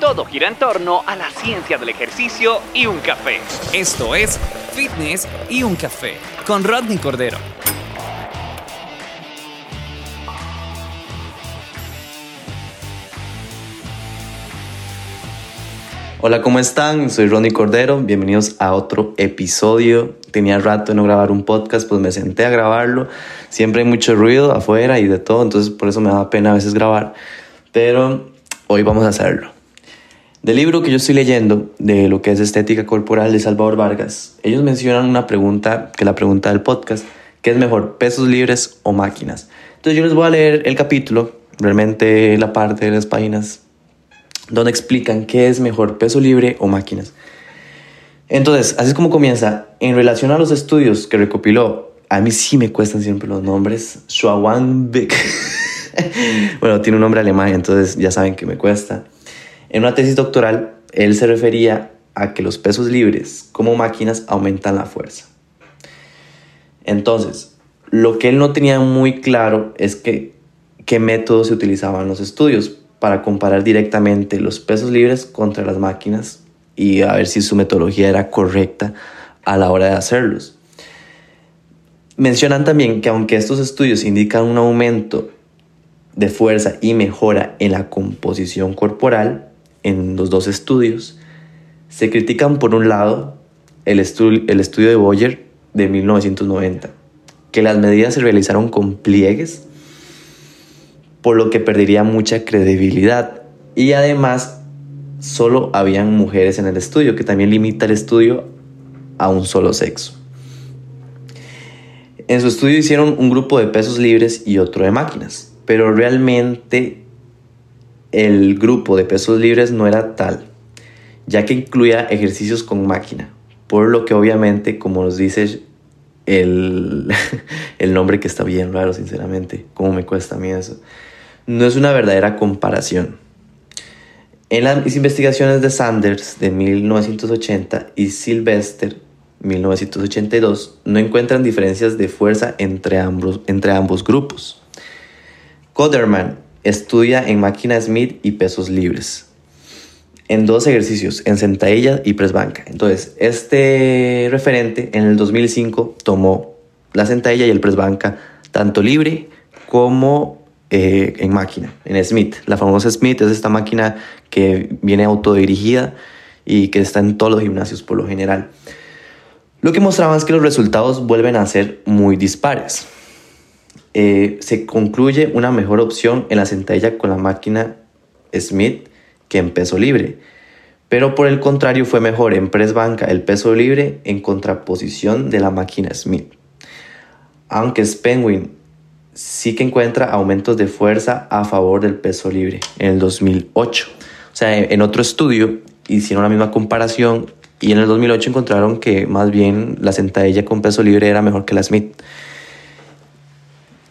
Todo gira en torno a la ciencia del ejercicio y un café. Esto es Fitness y un café con Rodney Cordero. Hola, ¿cómo están? Soy Ronnie Cordero. Bienvenidos a otro episodio. Tenía rato de no grabar un podcast, pues me senté a grabarlo. Siempre hay mucho ruido afuera y de todo, entonces por eso me da pena a veces grabar. Pero hoy vamos a hacerlo. Del libro que yo estoy leyendo, de lo que es estética corporal de Salvador Vargas, ellos mencionan una pregunta, que es la pregunta del podcast, ¿qué es mejor, pesos libres o máquinas? Entonces yo les voy a leer el capítulo, realmente la parte de las páginas, donde explican qué es mejor, peso libre o máquinas. Entonces, así es como comienza. En relación a los estudios que recopiló, a mí sí me cuestan siempre los nombres. Schwanbeck. bueno, tiene un nombre alemán, entonces ya saben que me cuesta. En una tesis doctoral, él se refería a que los pesos libres como máquinas aumentan la fuerza. Entonces, lo que él no tenía muy claro es que qué métodos se utilizaban en los estudios para comparar directamente los pesos libres contra las máquinas y a ver si su metodología era correcta a la hora de hacerlos. Mencionan también que aunque estos estudios indican un aumento de fuerza y mejora en la composición corporal, en los dos estudios. Se critican por un lado el, estudio de Boyer de 1990, que las medidas se realizaron con pliegues, por lo que perdería mucha credibilidad. Y además, solo habían mujeres en el estudio, que también limita el estudio a un solo sexo. En su estudio hicieron un grupo de pesos libres y otro de máquinas, pero realmente el grupo de pesos libres no era tal, ya que incluía ejercicios con máquina, por lo que obviamente, como nos dice el, el nombre que está bien raro, sinceramente, como me cuesta a mí eso, no es una verdadera comparación. En las investigaciones de Sanders de 1980 y Sylvester 1982 no encuentran diferencias de fuerza entre ambos, entre ambos grupos. Coderman Estudia en máquina Smith y pesos libres. En dos ejercicios, en sentadilla y press banca. Entonces, este referente en el 2005 tomó la sentadilla y el press banca tanto libre como eh, en máquina, en Smith. La famosa Smith es esta máquina que viene autodirigida y que está en todos los gimnasios por lo general. Lo que mostraba es que los resultados vuelven a ser muy dispares. Eh, se concluye una mejor opción en la sentadilla con la máquina Smith que en peso libre. Pero por el contrario fue mejor en press banca el peso libre en contraposición de la máquina Smith. Aunque Spenwin sí que encuentra aumentos de fuerza a favor del peso libre en el 2008. O sea, en otro estudio hicieron la misma comparación y en el 2008 encontraron que más bien la sentadilla con peso libre era mejor que la Smith.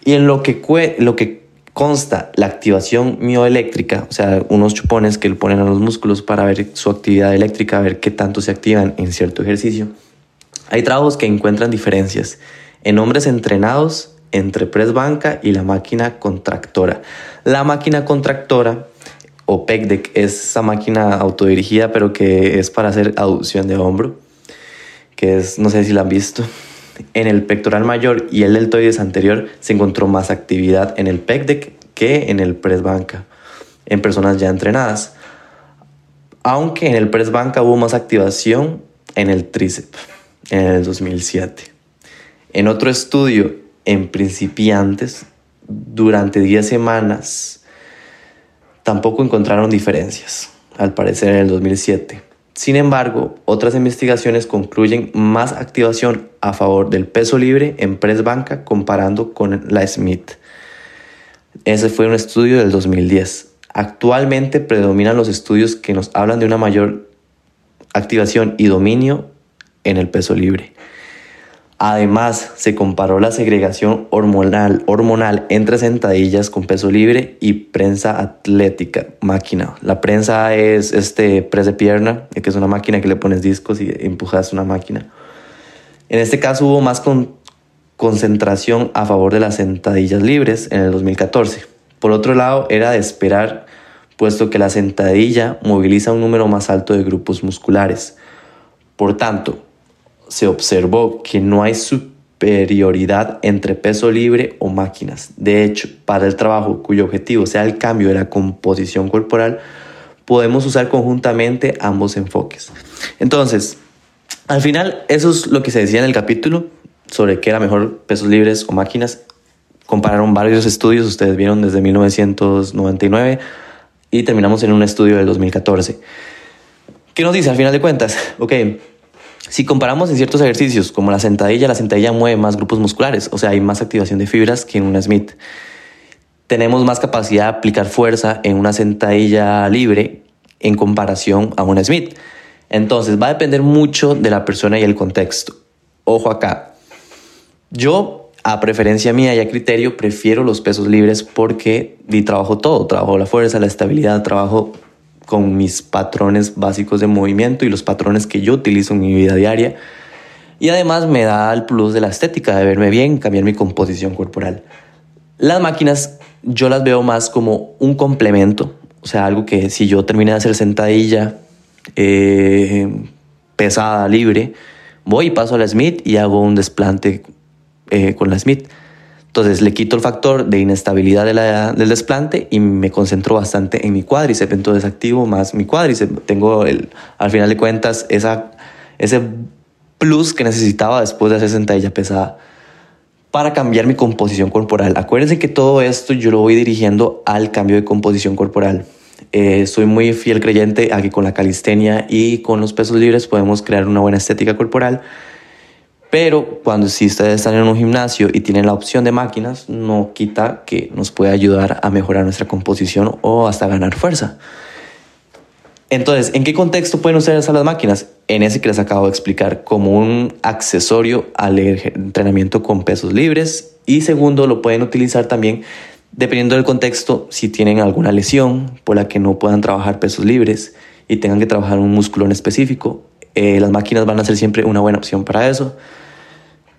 Y en lo que, lo que consta la activación mioeléctrica, o sea, unos chupones que le ponen a los músculos para ver su actividad eléctrica, ver qué tanto se activan en cierto ejercicio, hay trabajos que encuentran diferencias en hombres entrenados entre press banca y la máquina contractora. La máquina contractora o PECDEC es esa máquina autodirigida pero que es para hacer aducción de hombro, que es, no sé si la han visto, en el pectoral mayor y el deltoides anterior se encontró más actividad en el pec que en el press banca en personas ya entrenadas. Aunque en el press banca hubo más activación en el tríceps en el 2007. En otro estudio en principiantes, durante 10 semanas, tampoco encontraron diferencias, al parecer en el 2007. Sin embargo, otras investigaciones concluyen más activación a favor del peso libre en press banca comparando con la Smith. Ese fue un estudio del 2010. Actualmente predominan los estudios que nos hablan de una mayor activación y dominio en el peso libre. Además, se comparó la segregación hormonal, hormonal entre sentadillas con peso libre y prensa atlética, máquina. La prensa es este press de pierna, que es una máquina que le pones discos y empujas una máquina. En este caso hubo más concentración a favor de las sentadillas libres en el 2014. Por otro lado, era de esperar, puesto que la sentadilla moviliza un número más alto de grupos musculares. Por tanto, se observó que no hay superioridad entre peso libre o máquinas. De hecho, para el trabajo cuyo objetivo sea el cambio de la composición corporal, podemos usar conjuntamente ambos enfoques. Entonces, al final, eso es lo que se decía en el capítulo sobre qué era mejor pesos libres o máquinas. Compararon varios estudios, ustedes vieron desde 1999 y terminamos en un estudio del 2014. ¿Qué nos dice al final de cuentas? Ok, si comparamos en ciertos ejercicios, como la sentadilla, la sentadilla mueve más grupos musculares, o sea, hay más activación de fibras que en una Smith. Tenemos más capacidad de aplicar fuerza en una sentadilla libre en comparación a una Smith. Entonces, va a depender mucho de la persona y el contexto. Ojo acá. Yo, a preferencia mía y a criterio, prefiero los pesos libres porque di trabajo todo. Trabajo la fuerza, la estabilidad, trabajo con mis patrones básicos de movimiento y los patrones que yo utilizo en mi vida diaria. Y además me da el plus de la estética, de verme bien, cambiar mi composición corporal. Las máquinas yo las veo más como un complemento, o sea, algo que si yo terminé de hacer sentadilla eh, pesada, libre, voy y paso a la Smith y hago un desplante eh, con la Smith. Entonces le quito el factor de inestabilidad del desplante y me concentro bastante en mi cuádriceps. Entonces activo más mi cuádriceps. Tengo el, al final de cuentas esa, ese plus que necesitaba después de hacer sentadilla pesada para cambiar mi composición corporal. Acuérdense que todo esto yo lo voy dirigiendo al cambio de composición corporal. Eh, soy muy fiel creyente a que con la calistenia y con los pesos libres podemos crear una buena estética corporal pero cuando si ustedes están en un gimnasio y tienen la opción de máquinas, no quita que nos puede ayudar a mejorar nuestra composición o hasta ganar fuerza. Entonces, ¿en qué contexto pueden usar esas las máquinas? En ese que les acabo de explicar, como un accesorio al entrenamiento con pesos libres. Y segundo, lo pueden utilizar también dependiendo del contexto, si tienen alguna lesión por la que no puedan trabajar pesos libres y tengan que trabajar un músculo en específico, eh, las máquinas van a ser siempre una buena opción para eso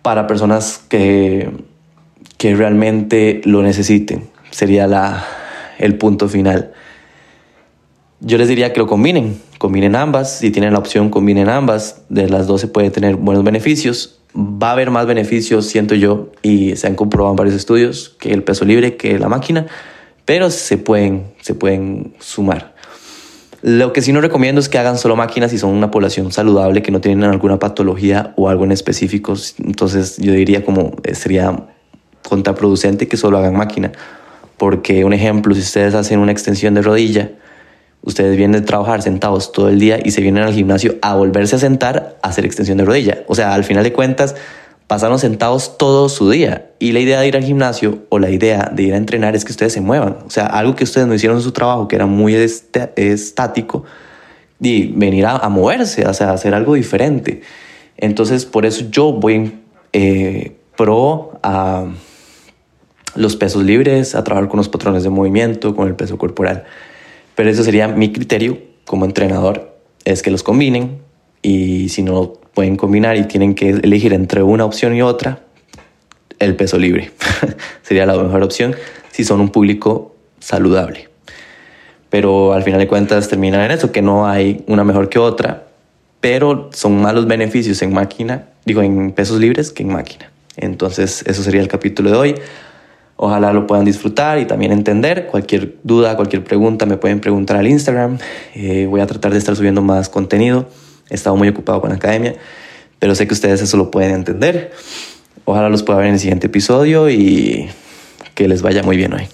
para personas que, que realmente lo necesiten. Sería la, el punto final. Yo les diría que lo combinen, combinen ambas, si tienen la opción combinen ambas, de las dos se puede tener buenos beneficios, va a haber más beneficios, siento yo, y se han comprobado en varios estudios, que el peso libre, que la máquina, pero se pueden, se pueden sumar. Lo que sí no recomiendo es que hagan solo máquinas si son una población saludable, que no tienen alguna patología o algo en específico. Entonces yo diría como eh, sería contraproducente que solo hagan máquina. Porque un ejemplo, si ustedes hacen una extensión de rodilla, ustedes vienen de trabajar sentados todo el día y se vienen al gimnasio a volverse a sentar a hacer extensión de rodilla. O sea, al final de cuentas, pasaron sentados todo su día. Y la idea de ir al gimnasio o la idea de ir a entrenar es que ustedes se muevan. O sea, algo que ustedes no hicieron en su trabajo, que era muy estático, y venir a, moverse, o sea, hacer algo diferente. Entonces, por eso yo voy eh, pro a los pesos libres, a trabajar con los patrones de movimiento, con el peso corporal. Pero eso sería mi criterio como entrenador, es que los combinen y si no pueden combinar y tienen que elegir entre una opción y otra, el peso libre sería la mejor opción si son un público saludable. Pero al final de cuentas termina en eso, que no hay una mejor que otra, pero son más los beneficios en máquina, digo en pesos libres que en máquina. Entonces eso sería el capítulo de hoy. Ojalá lo puedan disfrutar y también entender. Cualquier duda, cualquier pregunta me pueden preguntar al Instagram. Eh, voy a tratar de estar subiendo más contenido. He estado muy ocupado con la academia, pero sé que ustedes eso lo pueden entender. Ojalá los pueda ver en el siguiente episodio y que les vaya muy bien hoy.